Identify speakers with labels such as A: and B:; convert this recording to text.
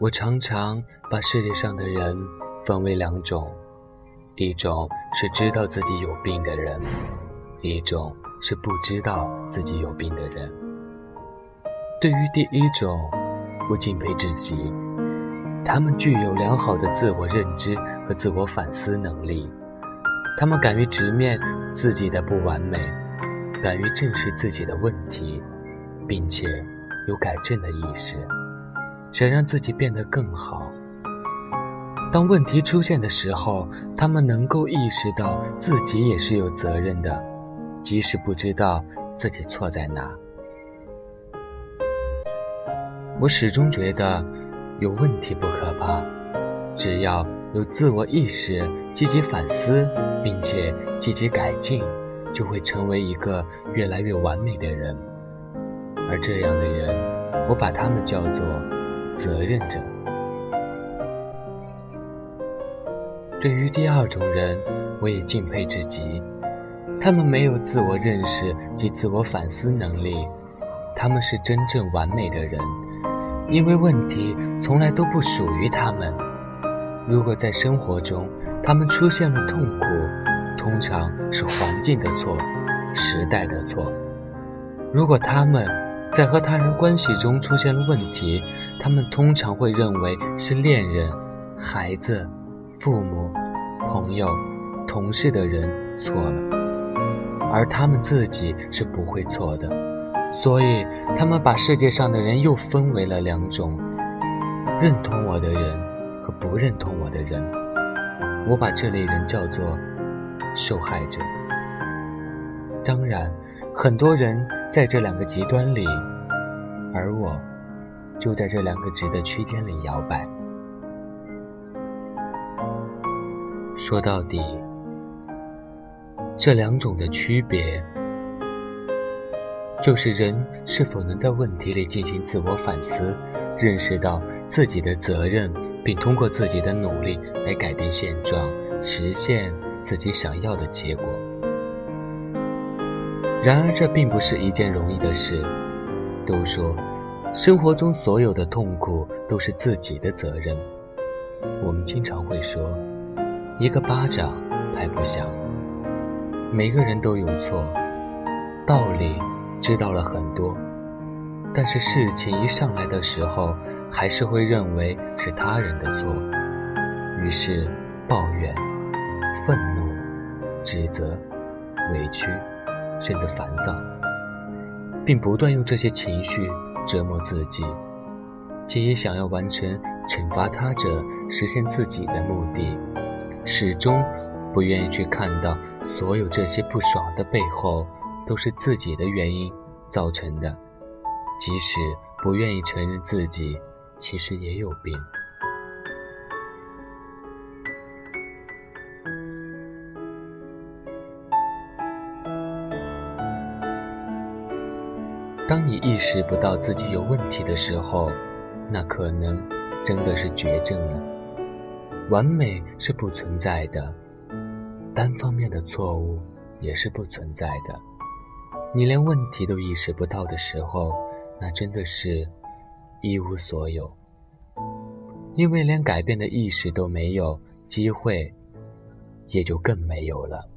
A: 我常常把世界上的人分为两种，一种是知道自己有病的人，一种是不知道自己有病的人。对于第一种，我敬佩至极，他们具有良好的自我认知和自我反思能力，他们敢于直面自己的不完美，敢于正视自己的问题，并且有改正的意识。想让自己变得更好。当问题出现的时候，他们能够意识到自己也是有责任的，即使不知道自己错在哪。我始终觉得，有问题不可怕，只要有自我意识、积极反思，并且积极改进，就会成为一个越来越完美的人。而这样的人，我把他们叫做。责任者。对于第二种人，我也敬佩至极。他们没有自我认识及自我反思能力，他们是真正完美的人，因为问题从来都不属于他们。如果在生活中他们出现了痛苦，通常是环境的错，时代的错。如果他们……在和他人关系中出现了问题，他们通常会认为是恋人、孩子、父母、朋友、同事的人错了，而他们自己是不会错的。所以，他们把世界上的人又分为了两种：认同我的人和不认同我的人。我把这类人叫做受害者。当然。很多人在这两个极端里，而我就在这两个值的区间里摇摆。说到底，这两种的区别，就是人是否能在问题里进行自我反思，认识到自己的责任，并通过自己的努力来改变现状，实现自己想要的结果。然而，这并不是一件容易的事。都说，生活中所有的痛苦都是自己的责任。我们经常会说，一个巴掌拍不响。每个人都有错，道理知道了很多，但是事情一上来的时候，还是会认为是他人的错，于是抱怨、愤怒、指责、委屈。甚至烦躁，并不断用这些情绪折磨自己，既想要完成惩罚他者、实现自己的目的，始终不愿意去看到所有这些不爽的背后都是自己的原因造成的，即使不愿意承认自己其实也有病。当你意识不到自己有问题的时候，那可能真的是绝症了。完美是不存在的，单方面的错误也是不存在的。你连问题都意识不到的时候，那真的是一无所有。因为连改变的意识都没有，机会也就更没有了。